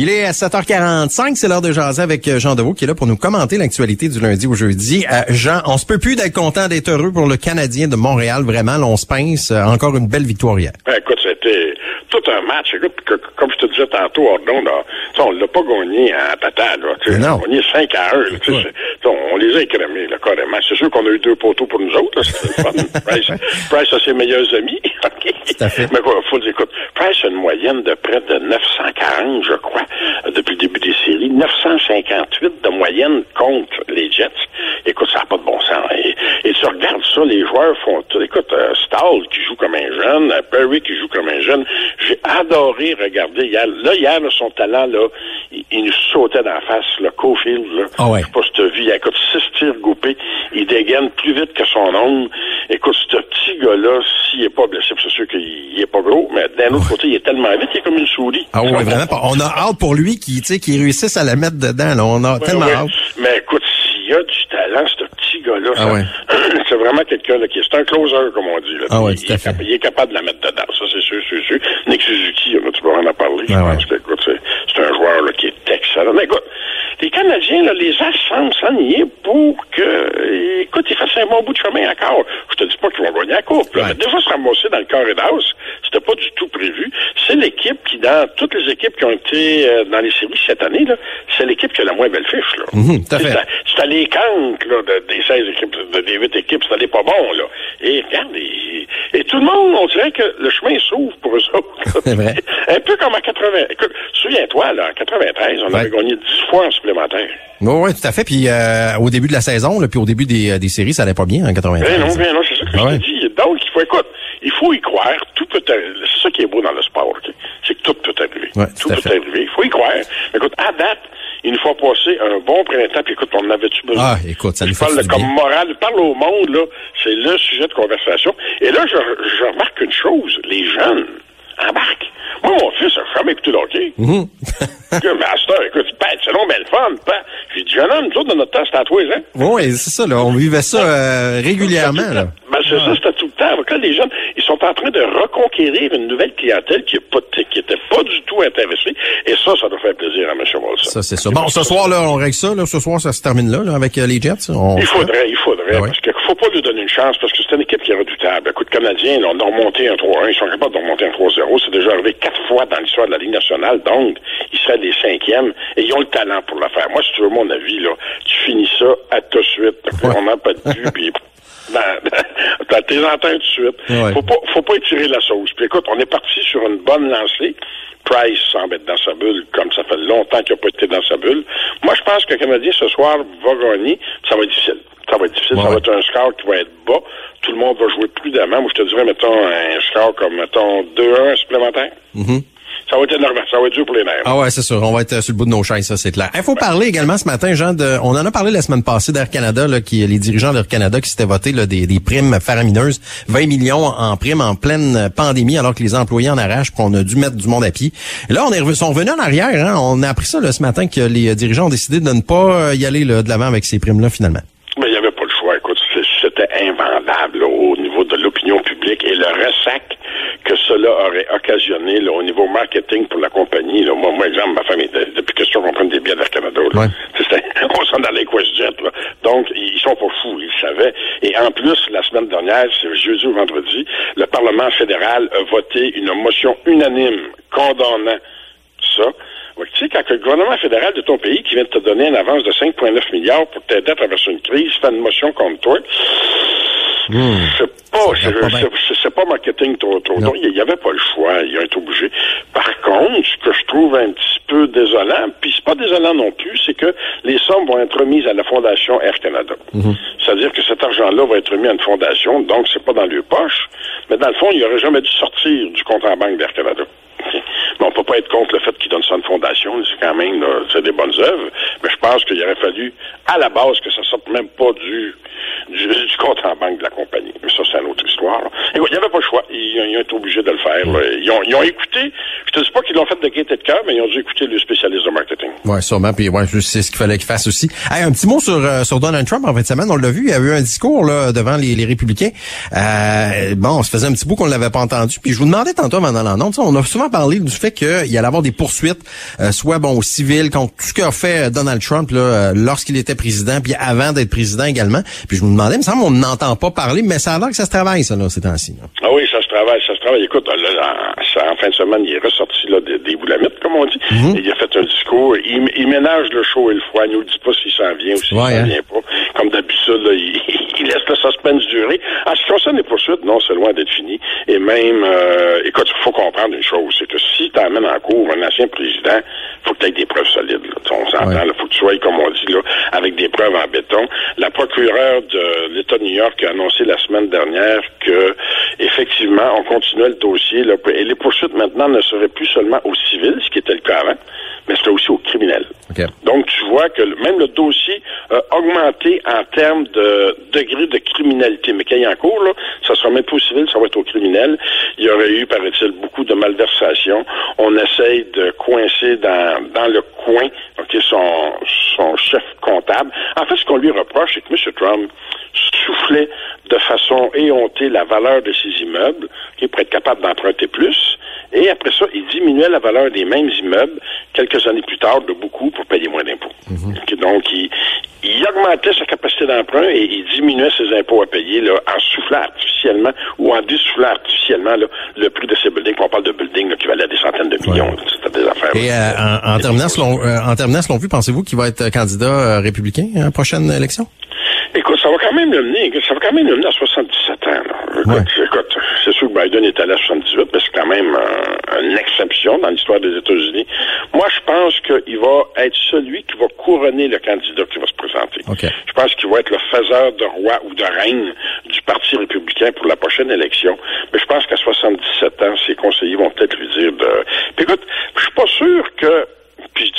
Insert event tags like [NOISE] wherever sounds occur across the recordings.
Il est à 7h45, c'est l'heure de jaser avec euh, Jean Deveau qui est là pour nous commenter l'actualité du lundi au jeudi. Euh, Jean, on se peut plus d'être content d'être heureux pour le Canadien de Montréal. Vraiment, là, on se pince. Euh, encore une belle victoire hier. Ben, écoute, c'était tout un match. Écoute, que- comme je te disais tantôt, Ordon, là, on l'a pas gagné à patate. Là. On a gagné 5 à 1. là, tu sais, Ouais. On les a écrémés, là, carrément. C'est sûr qu'on a eu deux poteaux pour nous autres. là. [LAUGHS] Price, Price a ses meilleurs amis. [LAUGHS] Tout à fait. Mais quoi, faut dire, écoute, Price a une moyenne de près de 940, je crois, euh, depuis le début des séries. 958 de moyenne contre les Jets. Écoute, ça n'a pas de bon sens. Et, et tu regardes ça, les joueurs font tout. Écoute, euh, Stahl qui joue comme un jeune, euh, Perry qui joue comme un jeune. J'ai adoré regarder hier. Là, hier, là, son talent, là, il, il nous sautait dans la face, le Cofield, là. Ah ouais. Je sais pas si tu as vu, il écoute, six tirs goupés. Il dégaine plus vite que son ombre. Écoute, ce petit gars-là, s'il est pas blessé, c'est sûr qu'il il est pas gros, mais d'un autre côté, il est tellement vite, il est comme une souris. Ah ouais, vraiment. pas. On a hâte pour lui qui, tu sais, qui réussisse à la mettre dedans. Là. On a Ouais, tellement ouais. hâte. Mais écoute, s'il y a du talent, ce petit gars-là, Ah ça- ouais. [LAUGHS] c'est vraiment quelqu'un qui est c'est un closer, comme on dit. Là. Ah ouais, il, tout à est fait. capa- il est capable de la mettre dedans, ça c'est sûr, c'est sûr. Nick Suzuki, là, tu peux en parler. Je Ah ouais. pense que, écoute, c'est, un joueur là, qui est excellent. Mais écoute, les Canadiens, là, les As semblent s'ennuyer pour que, écoute, ils fassent un bon bout de chemin encore. Je te dis pas qu'ils vont gagner la coupe. Là. Ouais. Mais déjà se ramasser dans le carré d'as, c'était pas du tout prévu. C'est l'équipe qui, dans toutes les équipes qui ont été euh, dans les séries cette année, là, c'est l'équipe qui a la moins belle fiche. Là. À fait. C'est de- des 16 équipes, de- des 8 équipes, c'est allé pas bon, là. Et regarde, et, et tout le monde, on dirait que le chemin s'ouvre pour eux autres. [LAUGHS] C'est vrai. Un peu comme en 80. Écoute, souviens-toi, là, en 93, on Ouais. avait gagné 10 fois en supplémentaire. Oui, oui, tout à fait. Puis euh, au début de la saison, là, puis au début des, euh, des séries, ça allait pas bien en 93. Ben non, ben non, c'est ça que Ah je ouais. te dis. Donc, il faut, écoute, il faut y croire. Tout peut arriver. C'est ça qui est beau dans le sport, OK? C'est que tout peut arriver. Ouais, tout peut arriver. Il faut y croire. Écoute, à date, il nous faut passer un bon printemps. Puis écoute, on avait-tu besoin? Ah, écoute, ça nous fait parle comme morale. Parle au monde, là. C'est le sujet de conversation. Et là, je, je remarque une chose. Les jeunes embarquent. Moi, mon fils a jamais écouté le hockey. Mhm. [LAUGHS] Que, Master, écoute, Pat, c'est long, mais le fun, Pat. J'ai dit, jeune homme, nous autres, dans notre temps, c'était à toi, hein? Oui, c'est ça, là. On vivait ça euh, régulièrement, là. Ben, c'est ça, c'était tout temps. Là, les jeunes, ils sont en train de reconquérir une nouvelle clientèle qui n'était pas, du tout intéressée. Et ça, ça doit faire plaisir à M. Wilson. Ça, c'est ça. Bon, ce soir, là, on règle ça, là. Ce soir, ça se termine là, là avec euh, les Jets. On Il faudrait, il faudrait, Ah ouais. parce qu'il faut pas lui donner une chance, parce que c'est une équipe qui est redoutable. Écoute, Canadiens, là, on a remonté un 3-1, ils sont capables de remonter un 3-0. C'est déjà arrivé quatre fois dans l'histoire de la Ligue nationale, donc ils seraient des cinquièmes, et ils ont le talent pour le faire. Moi, si tu veux mon avis, là, tu finis ça à tout de suite. Ouais. On n'a pas de but, puis dans, [LAUGHS] dans tes antennes tout de suite. Ouais. Faut pas, faut pas étirer la sauce. Puis écoute, on est parti sur une bonne lancée. Price semble être dans sa bulle, comme ça fait longtemps qu'il n'a pas été dans sa bulle. Moi, je pense que le Canadien, ce soir, va gagner. Ça va être difficile. Ça va être difficile. Ça va être un score qui va être bas. Tout le monde va jouer prudemment. Moi, je te dirais, mettons, un score comme, mettons, 2-1 supplémentaire. Mhm. Ça va être énorme. Ça va être dur pour les nerfs. Ah ouais, c'est sûr. On va être euh, sur le bout de nos chaises, ça, c'est clair. Il faut parler également ce matin, Jean, de, on en a parlé la semaine passée d'Air Canada, là, qui, les dirigeants d'Air Canada qui s'étaient votés là, des, des primes faramineuses, 20 millions en primes en pleine pandémie, alors que les employés en arrachent, puis on a dû mettre du monde à pied. Là, on est revenu, sont revenus en arrière. Hein, on a appris ça là, ce matin que les dirigeants ont décidé de ne pas euh, y aller là, de l'avant avec ces primes-là, finalement. Mais il n'y avait pas le choix. Écoute, c'est- c'était invendable là, au niveau de et le ressac que cela aurait occasionné là, au niveau marketing pour la compagnie. Là. Moi, moi, exemple, ma famille, de- depuis que je qu'on prenne des billets d'Air Canada, là, Ouais. [LAUGHS] on s'en allait avec WestJet. Là. Donc, ils sont pas fous, ils le savaient. Et en plus, la semaine dernière, c'est jeudi ou vendredi, le Parlement fédéral a voté une motion unanime condamnant ça. Tu sais, quand le gouvernement fédéral de ton pays, qui vient de te donner une avance de 5,9 milliards pour t'aider à traverser une crise, fait une motion contre toi, c'est pas, Hmm. C'est, pas c'est- pas marketing trop, trop. Non. Il n'y avait pas le choix. Ils ont été obligés. Par contre, ce que je trouve un petit peu désolant, puis c'est pas désolant non plus, c'est que les sommes vont être remises à la Fondation Air Canada. Mhm. C'est-à-dire que cet argent-là va être remis à une fondation, donc c'est pas dans leur poche, mais dans le fond, il aurait jamais dû sortir du compte en banque d'Air Canada. Pas être contre le fait qu'ils donnent ça à une fondation, c'est quand même c'est des bonnes œuvres, mais je pense qu'il aurait fallu, à la base, que ça sorte même pas du, du, du compte en banque de la compagnie. Mais ça, c'est une autre il n'y avait pas le choix. Ils, ont été obligés de le faire. Ils, ont, ils ont écouté, je te dis pas qu'ils l'ont fait de gaieté de cœur, mais ils ont dû écouter le spécialiste de marketing. Oui, sûrement. Puis ouais, c'est ce qu'il fallait qu'il fasse aussi. Un petit mot sur, euh, sur Donald Trump en fin de semaine. On l'a vu, il y a eu un discours là, devant les, les républicains. Euh, bon, ça faisait un petit bout qu'on ne l'avait pas entendu. Puis je vous demandais tantôt avant l'annonce, on a souvent parlé du fait qu'il allait avoir des poursuites, euh, soit bon, civil contre tout ce qu'a fait Donald Trump là, lorsqu'il était président, puis avant d'être président également. Puis je me demandais, il me semble on n'entend pas parler, mais ça a l'air que ça se travaille, ça, là, ces temps-ci. Ah oui, ça se travaille, ça se travaille. Écoute, en, fin de semaine, il est ressorti là, des, des boulamites, comme on dit. Mhm. il a fait un discours. Il, il, ménage le chaud et le froid. Il nous dit pas s'il s'en vient ou s'il s'en hein. vient pas. Comme d'habitude, il, il, laisse le suspense durer. En ce qui concerne les poursuites, non, c'est loin d'être fini. Et même, euh, écoute, il faut comprendre une chose, c'est que si tu amènes en cours un ancien président, faut que tu aies des preuves solides. Là. On s'entend, il faut que tu sois, comme on dit, là, avec des preuves en béton. La procureure de l'État de New York a annoncé la semaine dernière que, effectivement, on continuait le dossier. Là, et les poursuites maintenant ne seraient plus seulement au civil, ce qui était le cas avant, mais c'était aussi au criminel. Donc, tu vois que même le dossier a augmenté en termes de degré de criminalité. Mais quand il y a en cours, là, ça sera même pas au civil, ça va être au criminel. Il y aurait eu, paraît-il, beaucoup de malversations. On essaye de coincer dans, dans le coin okay, son, son chef comptable. En fait, ce qu'on lui reproche, c'est que M. Trump soufflait de façon éhontée la valeur de ses immeubles, qui pour être capable d'emprunter plus. Et après ça, il diminuait la valeur des mêmes immeubles quelques années plus tard de beaucoup pour payer moins d'impôts. Mhm. Donc, il, il augmentait sa capacité d'emprunt et il diminuait ses impôts à payer là, en soufflant artificiellement ou en dessoufflant artificiellement là, le prix de ces buildings. On parle de buildings qui valaient des centaines de millions. C'était des affaires. Et euh, en, terminant, selon, euh, en terminant, selon vous, pensez-vous qu'il va être candidat euh, républicain à la prochaine élection? Écoute, ça va quand même le mener, ça va quand même le mener à 77 ans. Écoute, c'est sûr que Biden est allé à 78, mais c'est quand même une exception dans l'histoire des États-Unis. Moi, je pense qu'il va être celui qui va couronner le candidat qui va se présenter. Je pense qu'il va être le faiseur de roi ou de reine du Parti républicain pour la prochaine élection. Mais je pense qu'à 77 ans, ses conseillers vont peut-être lui dire de... Puis écoute, je suis pas sûr que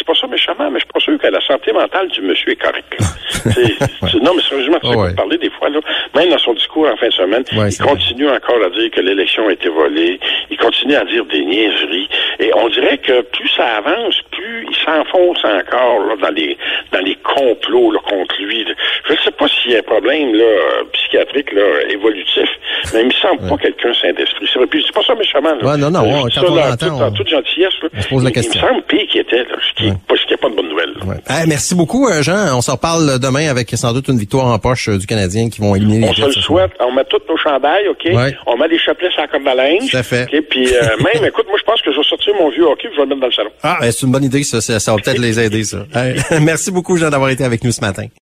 pas ça méchamment, mais je suis pas sûr que la santé mentale du monsieur est correcte. [LAUGHS] non, mais sérieusement, tu sais, parler des fois, là, même dans son discours en fin de semaine, il continue encore à dire que l'élection a été volée, il continue à dire des niaiseries, et on dirait que plus ça avance, plus il s'enfonce encore là, dans les dans les complots là, contre lui. Je ne sais pas s'il y a un problème là, psychiatrique là, évolutif, mais il me semble pas quelqu'un saint d'esprit. Puis je dis pas ça méchamment. Là. Ouais, non, non, on, quand on en toute gentillesse, là, on se pose la question. il me semble pire qu'il était. Là ce qui n'est pas, de bonne nouvelle. merci beaucoup, euh, Jean. On se reparle demain avec sans doute une victoire en poche euh, du Canadien qui vont éliminer les Jets. On se le souhaite. On met tous nos chandails, OK? On met des chapelets sur la corde Tout à fait. Puis euh, [LAUGHS] même, écoute, moi, je pense que je vais sortir mon vieux hockey et je vais le mettre dans le salon. Ah, c'est une bonne idée, ça. Ça, va peut-être les aider, ça. [LAUGHS] [LAUGHS] merci beaucoup, Jean, d'avoir été avec nous ce matin.